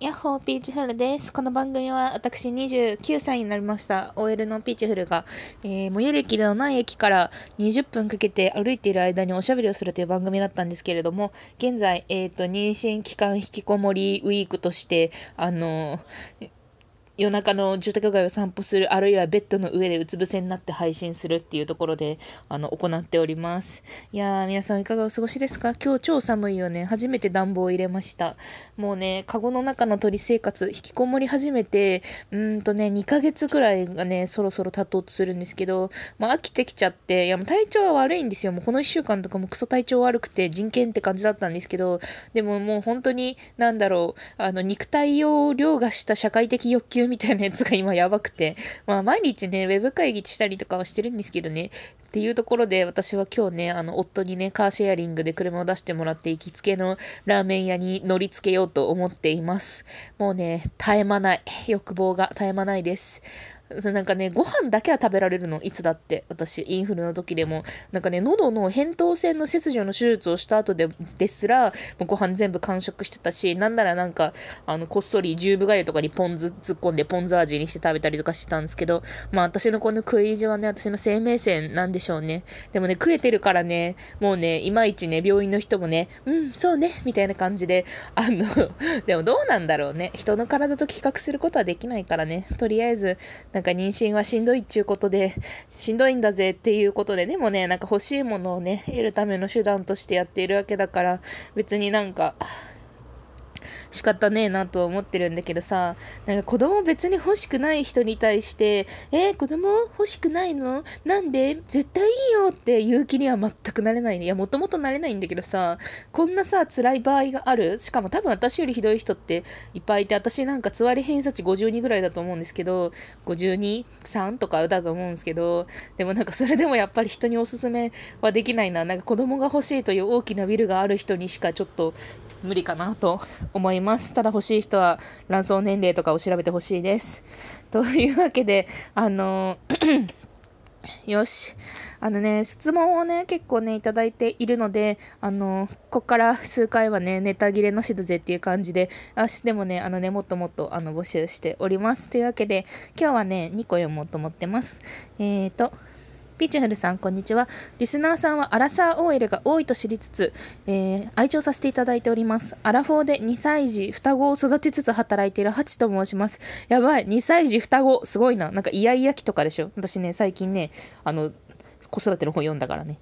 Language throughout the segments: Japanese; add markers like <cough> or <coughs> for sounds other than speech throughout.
ヤッホーピーチフルです。この番組は私29歳になりました OL のピーチフルが、えー、最寄り駅ではない駅から20分かけて歩いている間におしゃべりをするという番組だったんですけれども、現在、えっ、ー、と、妊娠期間引きこもりウィークとして、あのー夜中の住宅街を散歩する、あるいはベッドの上でうつ伏せになって配信するっていうところで、あの、行っております。いやー、皆さんいかがお過ごしですか？今日超寒いよね。初めて暖房を入れました。もうね、カゴの中の鳥生活、引きこもり始めて、うんとね、2ヶ月くらいがね、そろそろ経とうとするんですけど、まあ、飽きてきちゃって、いや、もう体調は悪いんですよ。もうこの1週間とかもクソ体調悪くて人権って感じだったんですけど、でももう本当に、なんだろう、あの、肉体を凌駕した社会的欲求みたいなやつが今やばくて、まあ毎日ね、ウェブ会議したりとかはしてるんですけどね、っていうところで私は今日ね、あの、夫にね、カーシェアリングで車を出してもらって行きつけのラーメン屋に乗り付けようと思っています。もうね、絶え間ない。欲望が絶え間ないです。なんかね、ご飯だけは食べられるの、いつだって。私、インフルの時でも。なんかね、喉の扁桃腺の切除の手術をした後でですら、もうご飯全部完食してたし、なんならなんか、あの、こっそり十分がゆとかにポン酢突っ込んでポン酢味にして食べたりとかしてたんですけど、まあ私のこの食い意地はね、私の生命線なんでしょうね。でもね、食えてるからね、もうね、いまいちね、病院の人もね、うん、そうね、みたいな感じで、あのでもどうなんだろうね。人の体と比較することはできないからね。とりあえず、なんか妊娠はしんどいっちゅうことで、しんどいんだぜっていうことで、でもね、なんか欲しいものをね、得るための手段としてやっているわけだから、別になんか、仕方ねえなとは思ってるんだけどさ、なんか子供別に欲しくない人に対して、えー、子供欲しくないの？なんで？絶対いいよって言う気には全くなれないね。いや、もともとなれないんだけどさ、こんなさ、辛い場合がある？しかも多分私よりひどい人っていっぱいいて、私なんかつわり偏差値52ぐらいだと思うんですけど、52、3とかだと思うんですけど、でもなんかそれでもやっぱり人におすすめはできないな。なんか子供が欲しいという大きなビルがある人にしかちょっと無理かなと思います。ただ欲しい人は卵巣年齢とかを調べてほしいです。というわけで、あの <coughs> よし。あのね、質問をね、結構ね、いただいているので、あの、こっから数回はね、ネタ切れなしだぜっていう感じで、明日でもね、あのね、もっともっと、あの、募集しております。というわけで、今日はね、2個読もうと思ってます。えーと、ピーチフルさん、こんにちは。リスナーさんはアラサー OL が多いと知りつつ、えー、愛聴させていただいております。アラフォーで2歳児、双子を育てつつ働いているハチと申します。やばい、2歳児、双子、すごいな。なんかイヤイヤ期とかでしょ？私ね、最近ね、あの、子育ての本読んだからね。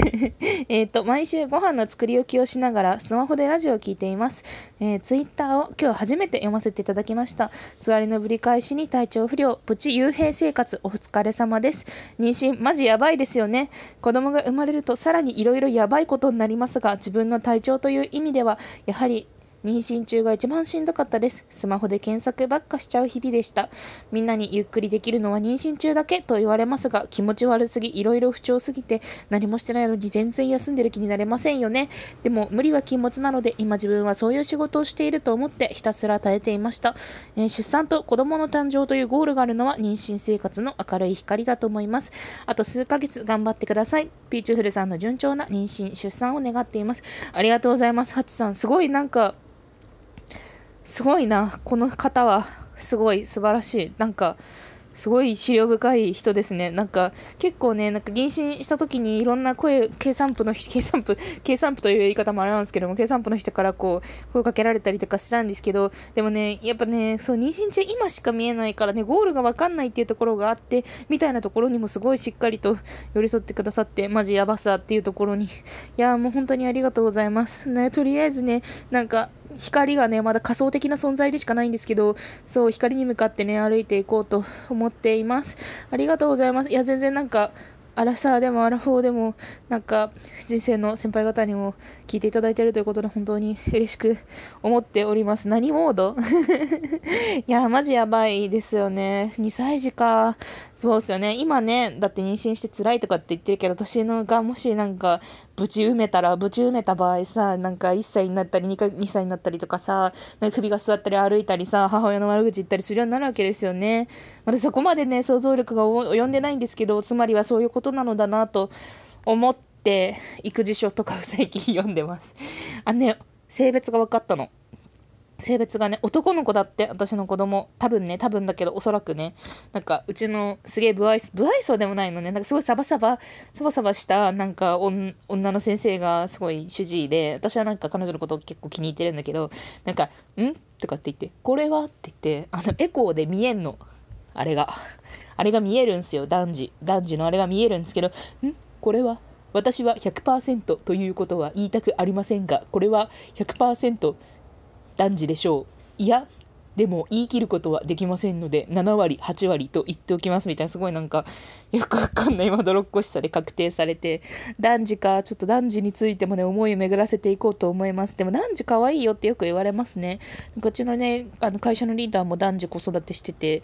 <laughs> えっと、毎週ご飯の作り置きをしながらスマホでラジオを聞いています。えー、ツイッターを今日初めて読ませていただきました。つわりのぶり返しに体調不良、プチ幽閉生活お疲れ様です。妊娠マジやばいですよね。子供が生まれるとさらに色々やばいことになりますが、自分の体調という意味では、やはり妊娠中が一番しんどかったです。スマホで検索ばっかしちゃう日々でした。みんなにゆっくりできるのは妊娠中だけと言われますが、気持ち悪すぎ、いろいろ不調すぎて、何もしてないのに全然休んでる気になれませんよね。でも、無理は禁物なので、今自分はそういう仕事をしていると思ってひたすら耐えていました。えー、出産と子供の誕生というゴールがあるのは妊娠生活の明るい光だと思います。あと数ヶ月頑張ってください。ピーチフルさんの順調な妊娠、出産を願っています。ありがとうございます。ハチさん、すごいなんか、すごいな。この方は、すごい素晴らしい。なんか、すごい資料深い人ですね。なんか、結構ね、なんか妊娠した時にいろんな声、計算部の、<laughs> 計算部、計算部という言い方もあれなんですけども、計算部の人からこう、声かけられたりとかしたんですけど、でもね、やっぱね、そう、妊娠中今しか見えないからね、ゴールがわかんないっていうところがあって、みたいなところにもすごいしっかりと寄り添ってくださって、マジやばさっていうところに、<laughs> いや、もう本当にありがとうございます。ね、とりあえずね、なんか、光がね、まだ仮想的な存在でしかないんですけど、そう、光に向かってね、歩いていこうと思思っています。ありがとうございます。いや、全然なんか、アラサーでもアラフォーでも、なんか、人生の先輩方にも聞いていただいているということで、本当に嬉しく思っております。何モード？<laughs> いや、マジやばいですよね。2歳児か。そうですよね。今ね、だって妊娠して辛いとかって言ってるけど、私のがもしなんか、ぶち埋めたら、ぶち埋めた場合さ、なんか1歳になったり 2, か2歳になったりとかさ、首が座ったり歩いたりさ、母親の悪口言ったりするようになるわけですよね。まだそこまでね、想像力が及んでないんですけど、つまりはそういうことことなのだなと思って、育児書とかを最近読んでます。<laughs> あね、性別が分かったの。性別がね、男の子だって、私の子供。多分ね、多分だけど、おそらくね、なんか、うちのすげえ不愛想、不愛想でもないのね、なんかすごいサバサバ、サバサバした、なんか、女の先生がすごい主治医で、私はなんか彼女のことを結構気に入ってるんだけど、なんか、ん？とかって言って、これは？って言って、あの、エコーで見えんの。あれが。<laughs> あれが見えるんですよ、男児。男児のあれが見えるんですけど、ん？これは？私は100%ということは言いたくありませんが、これは100%男児でしょう。いや、でも言い切ることはできませんので、7割、8割と言っておきますみたいな、すごいなんか、よくわかんないまどろっこしさで確定されて、男児か、ちょっと男児についてもね、思いを巡らせていこうと思います。でも男児可愛いよってよく言われますね。こっちのね、あの会社のリーダーも男児子育てしてて、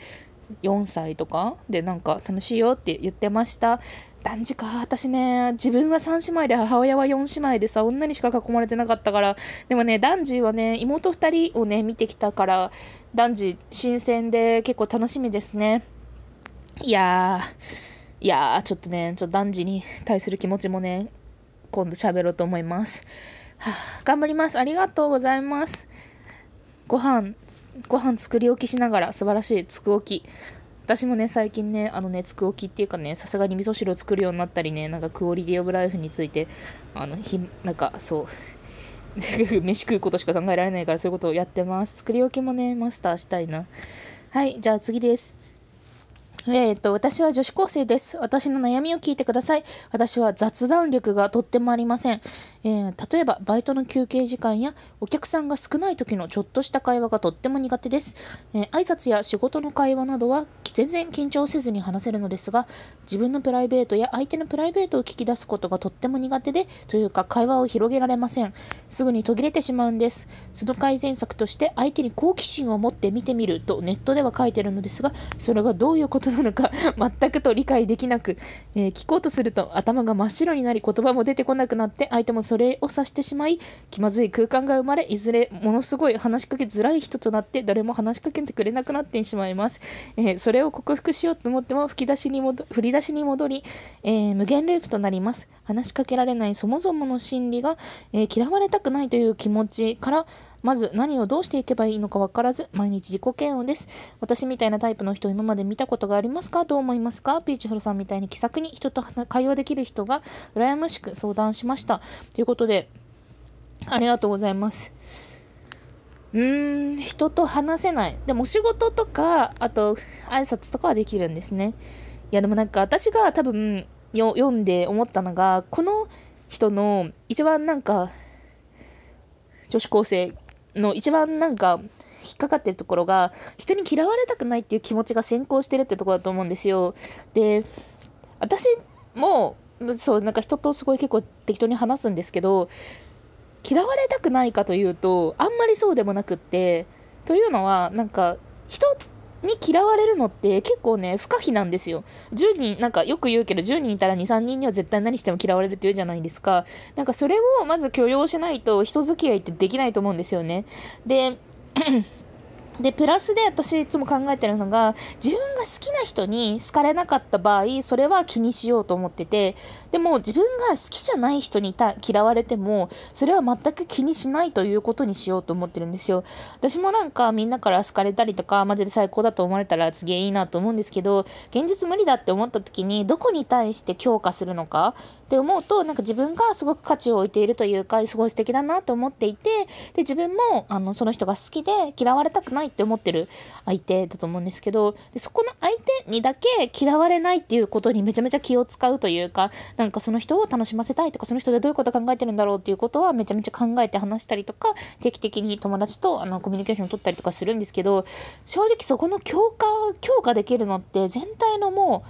4歳とかでなんか楽しいよって言ってました。男児か。私ね、自分は3姉妹で母親は4姉妹でさ、女にしか囲まれてなかったから、でもね、男児はね、妹2人をね、見てきたから、男児新鮮で結構楽しみですね。いやー、いやー、ちょっとね、ちょっと男児に対する気持ちもね、今度喋ろうと思います。はあ、頑張ります。ありがとうございます。ご飯、ご飯作り置きしながら素晴らしいつく置き。私もね、最近ね、あのね、つくおきっていうかね、さすがに味噌汁を作るようになったりね、なんかクオリティオブライフについて、あの、ひ、なんかそう、<laughs> 飯食うことしか考えられないからそういうことをやってます。作り置きもね、マスターしたいな。はい、じゃあ次です。えっ、と、私は女子高生です。私の悩みを聞いてください。私は雑談力がとってもありません。えー、例えば、バイトの休憩時間やお客さんが少ない時のちょっとした会話がとっても苦手です。えー、挨拶や仕事の会話などは全然緊張せずに話せるのですが、自分のプライベートや相手のプライベートを聞き出すことがとっても苦手で、というか会話を広げられません。すぐに途切れてしまうんです。その改善策として相手に好奇心を持って見てみるとネットでは書いてるのですが、それがどういうことなのなのか <laughs> 全くと理解できなく、えー、聞こうとすると頭が真っ白になり言葉も出てこなくなって相手もそれを察してしまい気まずい空間が生まれいずれものすごい話しかけづらい人となって誰も話しかけてくれなくなってしまいます、えー、それを克服しようと思っても吹き出しに戻振り出しに戻り、えー、無限ループとなります。話しかけられないそもそもの心理が、え嫌われたくないという気持ちからまず何をどうしていけばいいのか分からず、毎日自己嫌悪です。私みたいなタイプの人今まで見たことがありますか？どう思いますか？ピーチフルさんみたいに気さくに人と会話できる人が羨ましく相談しました。ということで、ありがとうございます。うーん、人と話せない。でも仕事とか、あと挨拶とかはできるんですね。いやでもなんか私が多分読んで思ったのが、この人の一番なんか女子高生の一番なんか引っかかってるところが人に嫌われたくないっていう気持ちが先行してるってところだと思うんですよ。で私もそうなんか人とすごい結構適当に話すんですけど嫌われたくないかというとあんまりそうでもなくってというのはなんか人に嫌われるのって結構ね、不可避なんですよ。10人、なんかよく言うけど、10人いたら2、3人には絶対何しても嫌われるって言うじゃないですか。なんかそれをまず許容しないと人付き合いってできないと思うんですよね。で、で、プラスで私いつも考えてるのが、自分が好きな人に好かれなかった場合、それは気にしようと思ってて、でも自分が好きじゃない人に嫌われても、それは全く気にしないということにしようと思ってるんですよ。私もなんかみんなから好かれたりとか、マジで最高だと思われたら次いいなと思うんですけど、現実無理だって思った時に、どこに対して強化するのかって思うと、なんか自分がすごく価値を置いているというか、すごい素敵だなと思っていて、で、自分も、あの、その人が好きで嫌われたくないって思ってる相手だと思うんですけど、でそこの相手にだけ嫌われないっていうことにめちゃめちゃ気を使うというか、なんかその人を楽しませたいとか、その人でどういうこと考えてるんだろうっていうことはめちゃめちゃ考えて話したりとか、定期的に友達とあのコミュニケーションを取ったりとかするんですけど、正直そこの強化、強化できるのって全体のもう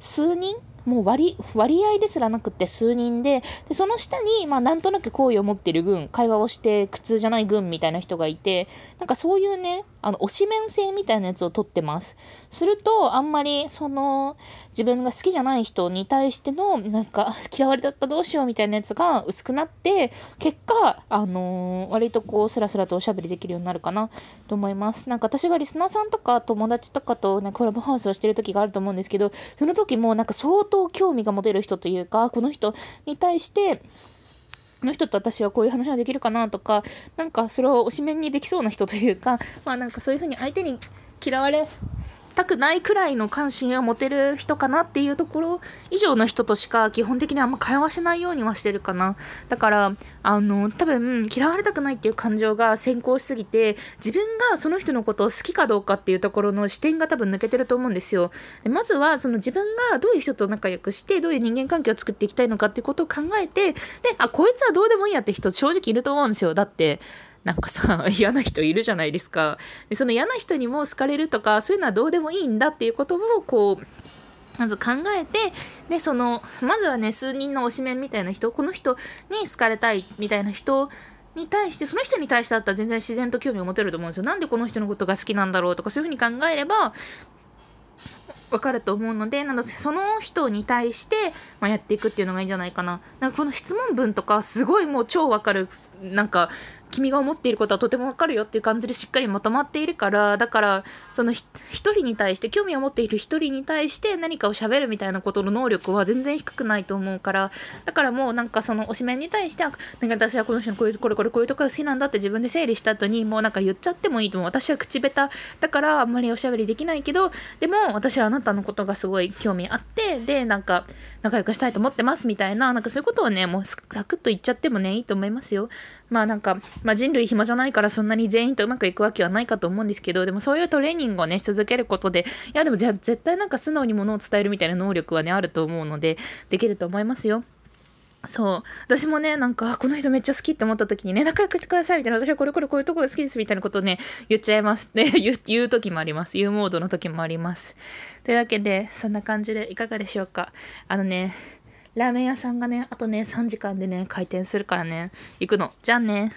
数人もう割、割合ですらなくって数人で、で、その下に、まあなんとなく好意を持ってる軍、会話をして苦痛じゃない軍みたいな人がいて、なんかそういうね、あの、推し面性みたいなやつを取ってます。すると、あんまり、その、自分が好きじゃない人に対しての、なんか、<laughs> 嫌われだったどうしようみたいなやつが薄くなって、結果、あのー、割とこう、スラスラとおしゃべりできるようになるかなと思います。なんか私がリスナーさんとか友達とかと、ね、コラボハウスをしてる時があると思うんですけど、その時もなんか相当興味が持てる人というか、この人に対して、この人と私はこういう話ができるかなとか、なんかそれを推しメンにできそうな人というか、まあなんかそういうふうに相手に嫌われたくないくらいの関心を持てる人かなっていうところ以上の人としか基本的にあんま会話しないようにはしてるかな。だから、あの、多分嫌われたくないっていう感情が先行しすぎて、自分がその人のことを好きかどうかっていうところの視点が多分抜けてると思うんですよ。でまずは、その自分がどういう人と仲良くして、どういう人間関係を作っていきたいのかっていうことを考えて、で、あ、こいつはどうでもいいやって人正直いると思うんですよ。だって、なんかさ、<laughs> 嫌な人いるじゃないですか。でその嫌な人にも好かれるとか、そういうのはどうでもいいんだっていうことを、こう、まず考えて、で、その、まずはね、数人の推しメンみたいな人、この人に好かれたいみたいな人に対して、その人に対してだったら全然自然と興味を持てると思うんですよ。なんでこの人のことが好きなんだろうとか、そういうふうに考えれば、わかると思うので、なので、その人に対して、まあ、やっていくっていうのがいいんじゃないかな。なんかこの質問文とか、すごいもう超わかる、なんか、君が思っていることはとてもわかるよっていう感じでしっかりまとまっているからだからその一人に対して興味を持っている一人に対して何かを喋るみたいなことの能力は全然低くないと思うからだからもうなんかその推しメンに対してなんか私はこの人のこういうこれこれこういうとこが好きなんだって自分で整理した後にもうなんか言っちゃってもいいと思う私は口下手だからあんまりおしゃべりできないけどでも私はあなたのことがすごい興味あってでなんか仲良くしたいと思ってますみたいななんかそういうことをねもうサクッと言っちゃってもねいいと思いますよまあなんか、まあ、人類暇じゃないからそんなに全員とうまくいくわけはないかと思うんですけど、でもそういうトレーニングをね、し続けることで、いやでもじゃあ絶対なんか素直にものを伝えるみたいな能力はね、あると思うので、できると思いますよ。そう。私もね、なんか、この人めっちゃ好きって思った時にね、仲良くしてくださいみたいな、私はこれこれこういうとこが好きですみたいなことをね、言っちゃいますね。言言う時もあります。言うモードの時もあります。というわけで、そんな感じでいかがでしょうか？あのね、ラーメン屋さんがね、あとね、3時間でね、開店するからね、行くの。じゃあね。